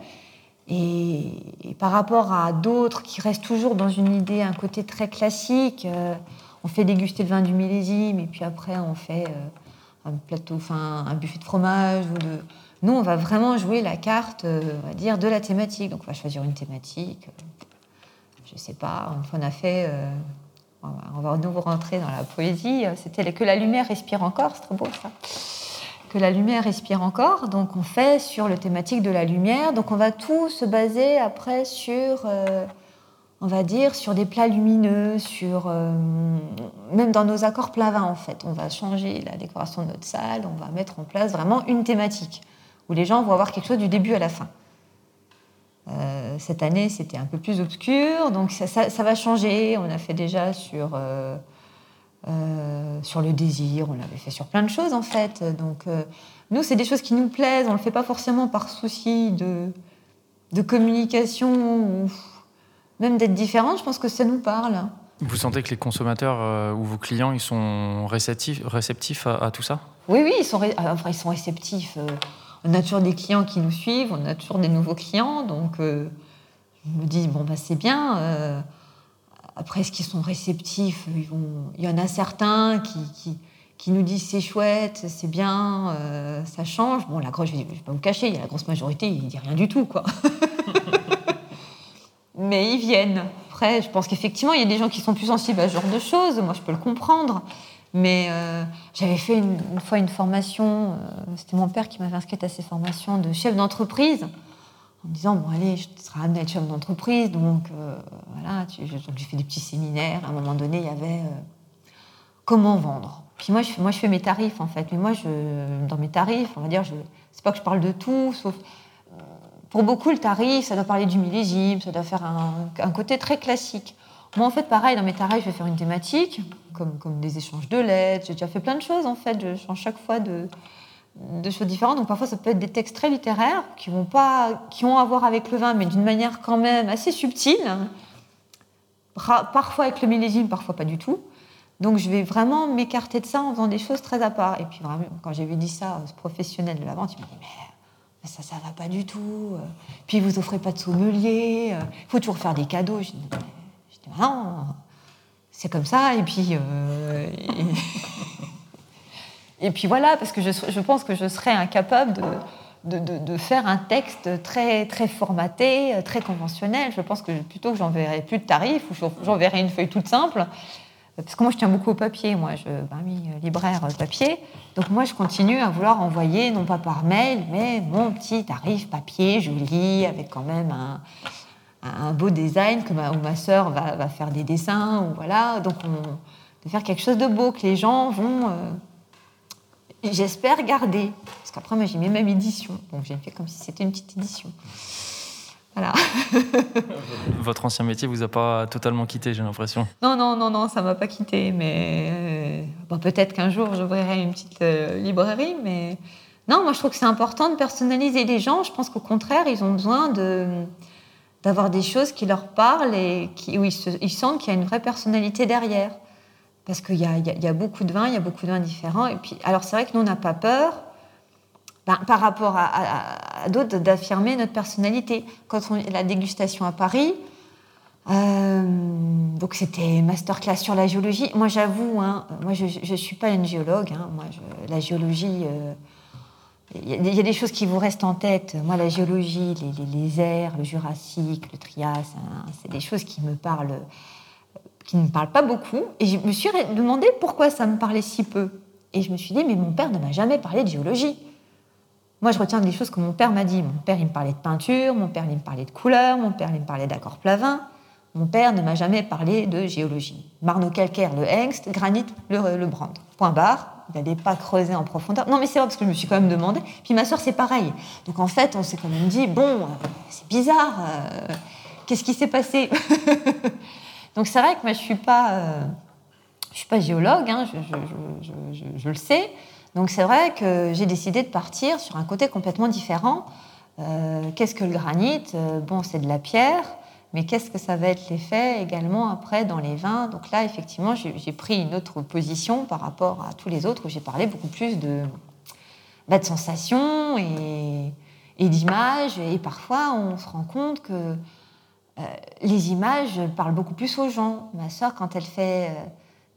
C: Et, par rapport à d'autres qui restent toujours dans une idée, un côté très classique, euh, on fait déguster le vin du millésime et puis après on fait euh, un plateau, enfin un buffet de fromage ou de. Nous, on va vraiment jouer la carte, euh, on va dire, de la thématique. Donc, on va choisir une thématique. je sais pas. On a fait. on va nous rentrer dans la poésie. C'était que la lumière respire encore. C'est trop beau ça la lumière respire encore. Donc on fait sur le thématique de la lumière. Donc on va tout se baser après sur, euh, on va dire, sur des plats lumineux, sur euh, même dans nos accords plavins en fait. On va changer la décoration de notre salle. On va mettre en place vraiment une thématique où les gens vont avoir quelque chose du début à la fin. Euh, cette année, c'était un peu plus obscur, donc ça, va changer. On a fait déjà sur euh, sur le désir, on l'avait fait sur plein de choses en fait. Donc euh, nous, c'est des choses qui nous plaisent, on ne le fait pas forcément par souci de, de communication ou même d'être différente, je pense que ça nous parle.
A: Vous sentez que les consommateurs euh, ou vos clients, ils sont réceptifs, réceptifs à, tout ça?
C: Oui, oui, ils sont, ils sont réceptifs. on a toujours des clients qui nous suivent, on a toujours des nouveaux clients, donc je me dis, bon, bah, c'est bien. Après, est-ce qu'ils sont réceptifs? Ils. Il y en a certains qui nous disent c'est chouette, c'est bien, euh, ça change. Bon, la grosse, je vais pas vous cacher, il y a la grosse majorité, il dit rien du tout, quoi. Mais ils viennent. Après, je pense qu'effectivement, il y a des gens qui sont plus sensibles à ce genre de choses. Moi, je peux le comprendre. Mais euh, j'avais fait une, fois une formation, euh, c'était mon père qui m'avait inscrite à ces formations de chef d'entreprise, en me disant Bon, allez, je serai amené à être chef d'entreprise, donc voilà, j'ai fait des petits séminaires. À un moment donné, il y avait comment vendre? Puis moi je, moi, je fais mes tarifs, en fait. Mais moi, je, dans mes tarifs, on va dire, c'est pas que je parle de tout, sauf. Euh, pour beaucoup, le tarif, ça doit parler du millésime, ça doit faire un, côté très classique. Moi, en fait, pareil, dans mes tarifs, je vais faire une thématique, comme, comme des échanges de lettres. J'ai déjà fait plein de choses, en fait. Je change chaque fois de, de choses différentes. Donc, parfois, ça peut être des textes très littéraires qui, vont pas, qui ont à voir avec le vin, mais d'une manière quand même assez subtile. Parfois avec le millésime, parfois pas du tout. Donc je vais vraiment m'écarter de ça en faisant des choses très à part. Et puis vraiment, quand j'avais dit ça ce professionnel de la vente, il m'a dit mais ça, ça va pas du tout. Puis vous offrez pas de sommelier. Il faut toujours faire des cadeaux. Je dis, non, c'est comme ça. Et puis euh. puis voilà, parce que je, pense que je serais incapable de, faire un texte très très formaté, très conventionnel. Je pense que plutôt que j'enverrai plus de tarifs ou j'enverrai une feuille toute simple. Parce que moi je tiens beaucoup au papier, moi. Je ben oui, libraire euh, papier, donc moi je continue à vouloir envoyer, non pas par mail, mais mon petit tarif papier, joli, avec quand même un, beau design, où ma sœur va, va, faire des dessins, ou voilà, donc on, de faire quelque chose de beau que les gens vont, euh, j'espère, garder. Parce qu'après moi j'ai mis même édition, donc j'ai fait comme si c'était une petite édition.
A: Votre ancien métier vous a pas totalement quitté, j'ai l'impression.
C: Non, non, non, non, ça m'a pas quitté, mais euh, bon, peut-être qu'un jour j'ouvrirai une petite euh, librairie, mais non, moi je trouve que c'est important de personnaliser les gens. Je pense qu'au contraire, ils ont besoin de d'avoir des choses qui leur parlent et qui, où ils, ils sentent qu'il y a une vraie personnalité derrière. Parce qu'il y, y, a, beaucoup de vins, il y a beaucoup de vins différents. Et puis, alors c'est vrai que nous, on n'a pas peur par rapport à, d'autres, d'affirmer notre personnalité. Quand on la dégustation à Paris, euh, donc c'était masterclass sur la géologie. Moi, j'avoue, hein, moi, je ne suis pas une géologue. Hein. moi, la géologie, il euh, y, a des choses qui vous restent en tête. Moi, la géologie, les, les, airs, le Jurassique, le Trias, hein, c'est des choses qui me parlent, qui ne me parlent pas beaucoup. Et je me suis demandé pourquoi ça me parlait si peu. Et je me suis dit, mais mon père ne m'a jamais parlé de géologie. Moi, je retiens des choses que mon père m'a dit. Mon père, il me parlait de peinture, mon père, il me parlait de couleurs, mon père, il me parlait d'accords plavins. Mon père ne m'a jamais parlé de géologie. Marno-calcaire, le Hengst, granit, le, le Brand. Point barre. Il n'allait pas creuser en profondeur. Non, mais c'est vrai, parce que je me suis quand même demandé. Puis ma soeur, c'est pareil. Donc en fait, on s'est quand même dit, bon, euh, c'est bizarre. Euh, qu'est-ce qui s'est passé? Donc c'est vrai que moi, je ne suis, pas, euh, je suis pas géologue, hein, je, le sais. Donc c'est vrai que j'ai décidé de partir sur un côté complètement différent. Euh, qu'est-ce que le granit? Euh, Bon, c'est de la pierre, mais qu'est-ce que ça va être l'effet également après dans les vins? Donc là, effectivement, j'ai pris une autre position par rapport à tous les autres où j'ai parlé beaucoup plus de, bah, de sensations et, d'images. Et parfois, on se rend compte que euh, les images parlent beaucoup plus aux gens. Ma sœur, quand elle fait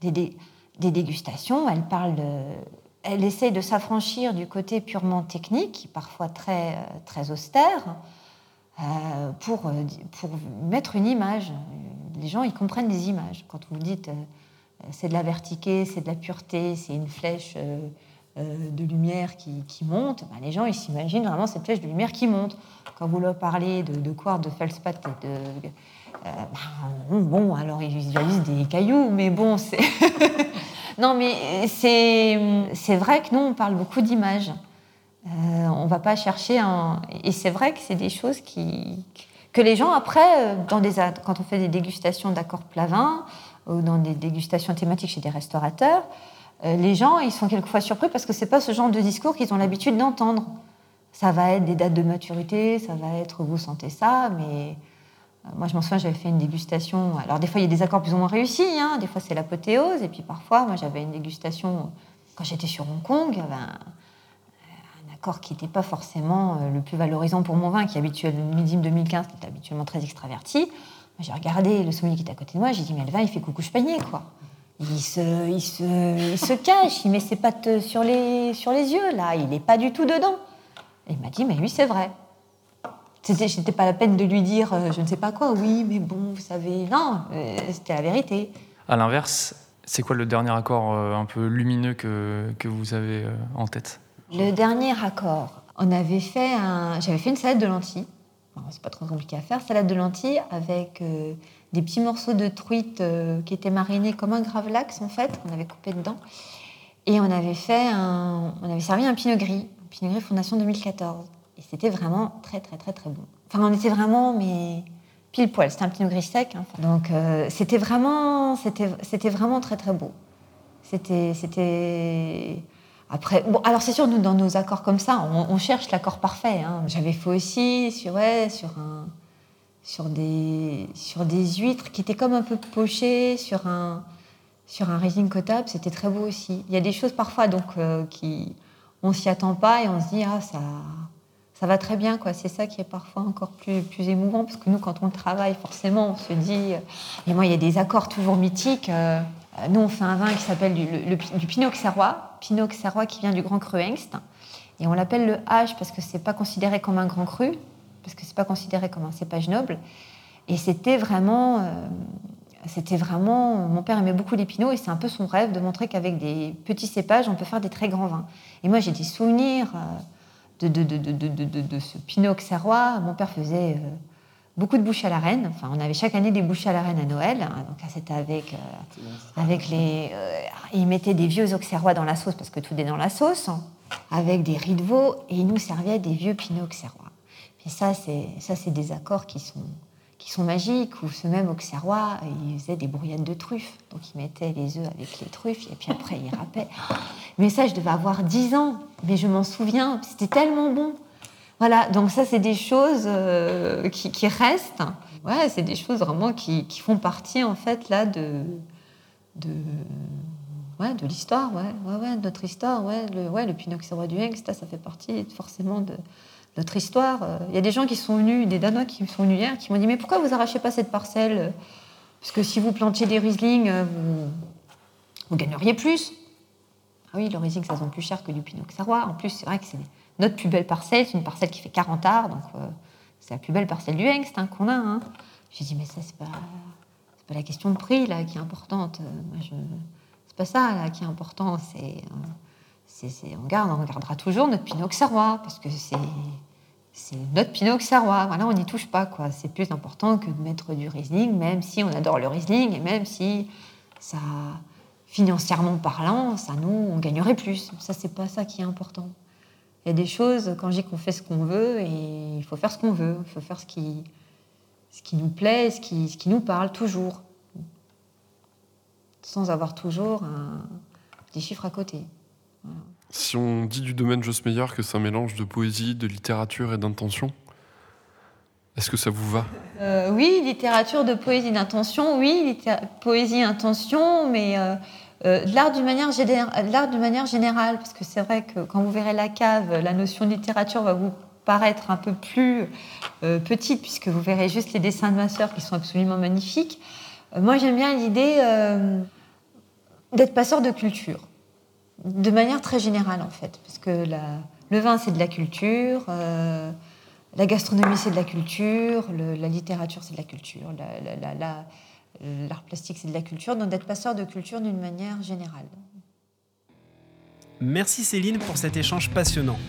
C: des, des, dégustations, elle parle elle essaie de s'affranchir du côté purement technique, parfois très, euh, très austère, euh, pour, euh, pour mettre une image. Les gens, ils comprennent les images. Quand vous dites c'est de la vertiquée, c'est de la pureté, c'est une flèche de lumière qui, monte, ben, les gens, ils s'imaginent vraiment cette flèche de lumière qui monte. Quand vous leur parlez de, de quartz, de feldspath, de, ben, bon, alors ils visualisent des cailloux, mais bon, c'est... Non, mais c'est vrai que nous, on parle beaucoup d'images. Euh, on va pas chercher un... Et c'est vrai que c'est des choses qui... que les gens, après, dans des... quand on fait des dégustations d'accords plavins ou dans des dégustations thématiques chez des restaurateurs, euh, les gens, ils sont quelquefois surpris parce que ce n'est pas ce genre de discours qu'ils ont l'habitude d'entendre. Ça va être des dates de maturité, ça va être vous sentez ça, mais moi, je m'en souviens, j'avais fait une dégustation. Alors, des fois, il y a des accords plus ou moins réussis. Hein. Des fois, c'est l'apothéose. Et puis, parfois, moi, j'avais une dégustation. Quand j'étais sur Hong Kong, un accord qui n'était pas forcément euh, le plus valorisant pour mon vin, qui habituellement, millésime 2015, qui est habituellement très extraverti. J'ai regardé le sommelier qui était à côté de moi. J'ai dit, mais le vin, il fait coucou panier, quoi. Il se, il, se, il se cache, il met ses pattes sur les, sur les yeux, là. Il n'est pas du tout dedans. Et il m'a dit, mais oui, c'est vrai. C'était, pas la peine de lui dire euh, je ne sais pas quoi, oui, mais bon, vous savez. Non, euh, c'était la vérité.
A: À l'inverse, c'est quoi le dernier accord euh, un peu lumineux que, que vous avez en tête?
C: Le dernier accord, on avait fait un, j'avais fait une salade de lentilles. c'est pas trop compliqué à faire, salade de lentilles avec des petits morceaux de truite qui étaient marinés comme un gravlax en fait, qu'on avait coupé dedans. Et on avait fait un, on avait servi un pinot gris, pinot gris Fondation 2014. Et c'était vraiment très, très, très, très bon. Enfin, on était vraiment, mais pile poil. C'était un pinot gris sec. Hein. Donc, euh, c'était vraiment, c'était vraiment très, très beau. C'était, c'était. Après, bon, alors c'est sûr, nous, dans nos accords comme ça, on, cherche l'accord parfait. Hein. J'avais fait aussi sur, ouais, sur, un, sur, des, sur des huîtres qui étaient comme un peu pochées, sur un, sur un résine cotable, c'était très beau aussi. Il y a des choses parfois donc euh, qui on s'y attend pas et on se dit ah ça ça va très bien. quoi. C'est ça qui est parfois encore plus, plus émouvant, parce que nous, quand on travaille, forcément, on se dit... Euh, et moi, il y a des accords toujours mythiques. Euh, nous, on fait un vin qui s'appelle du, du Pinot Xerrois, Pinot Xerrois qui vient du Grand Cru Hengst. Et on l'appelle le H parce que c'est pas considéré comme un grand cru, parce que c'est pas considéré comme un cépage noble. Et c'était vraiment... Euh, c'était vraiment. Mon père aimait beaucoup les pinots et c'est un peu son rêve de montrer qu'avec des petits cépages, on peut faire des très grands vins. Et moi, j'ai des souvenirs de, de, ce Pinot Auxerrois. Mon père faisait euh, beaucoup de bouches à la reine. Enfin, on avait chaque année des bouches à la reine à Noël. Hein. donc c'était avec, euh, avec les. Euh, il mettait des vieux Auxerrois dans la sauce parce que tout est dans la sauce, hein, avec des riz de veau, et il nous servait des vieux Pinot Auxerrois. Et ça, c'est ça, c'est des accords qui sont qui sont magiques, ou ce même Auxerrois, il faisait des brouillades de truffes. Donc il mettait les œufs avec les truffes, et puis après il râpait. Mais ça, je devais avoir 10 ans, mais je m'en souviens, c'était tellement bon. Voilà, donc ça, c'est des choses euh, qui, restent. Ouais, c'est des choses vraiment qui, font partie, en fait, là, de, de, ouais, de l'histoire, ouais, ouais, ouais, notre histoire. Ouais, le, ouais, le Pinot du Hengst, ça, ça fait partie forcément de, notre histoire. Il y a des gens qui sont venus, des Danois qui sont venus hier, qui m'ont dit Mais pourquoi vous arrachez pas cette parcelle? Parce que si vous plantiez des Riesling, vous, vous gagneriez plus. Ah oui, le Riesling, ça se vend plus cher que du Pinot Xarois. En plus, c'est vrai que c'est notre plus belle parcelle. C'est une parcelle qui fait 40 arts, donc euh, c'est la plus belle parcelle du Hengst hein, qu'on a. Hein. J'ai dit Mais ça, c'est pas, la question de prix là, qui est importante. Moi, je... C'est pas ça là, qui est important. Euh, on, garde, on regardera toujours notre Pinot Xarois, parce que c'est, notre Pinot Xarois. Voilà, on n'y touche pas. C'est plus important que de mettre du Riesling, même si on adore le Riesling, et même si ça, financièrement parlant, ça nous, on gagnerait plus. Ça, c'est pas ça qui est important. Il y a des choses, quand je dis qu'on fait ce qu'on veut, et il faut faire ce qu'on veut, il faut faire ce qui, nous plaît, ce qui, ce qui nous parle, toujours. Sans avoir toujours des chiffres à côté.
B: Si on dit du domaine Meyer que c'est un mélange de poésie, de littérature et d'intention, est-ce que ça vous va?
C: Euh, Oui, littérature de poésie d'intention, oui, poésie intention, mais euh, euh, de l'art d'une manière, manière, générale, parce que c'est vrai que quand vous verrez la cave, la notion de littérature va vous paraître un peu plus petite, puisque vous verrez juste les dessins de ma sœur qui sont absolument magnifiques. moi, j'aime bien l'idée d'être passeur de culture de manière très générale en fait, parce que le vin c'est de la culture, euh, la gastronomie c'est de la culture, la littérature c'est de la culture, l'art plastique c'est de la culture, donc d'être passeur de culture d'une manière générale.
E: Merci Céline pour cet échange passionnant.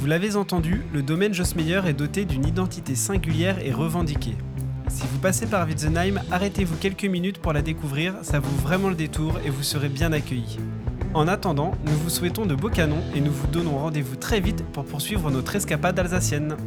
E: Vous l'avez entendu, le domaine Josmeyer est doté d'une identité singulière et revendiquée. Si vous passez par Witzenheim, arrêtez-vous quelques minutes pour la découvrir, ça vaut vraiment le détour et vous serez bien accueillis. En attendant, nous vous souhaitons de beaux canons et nous vous donnons rendez-vous très vite pour poursuivre notre escapade alsacienne.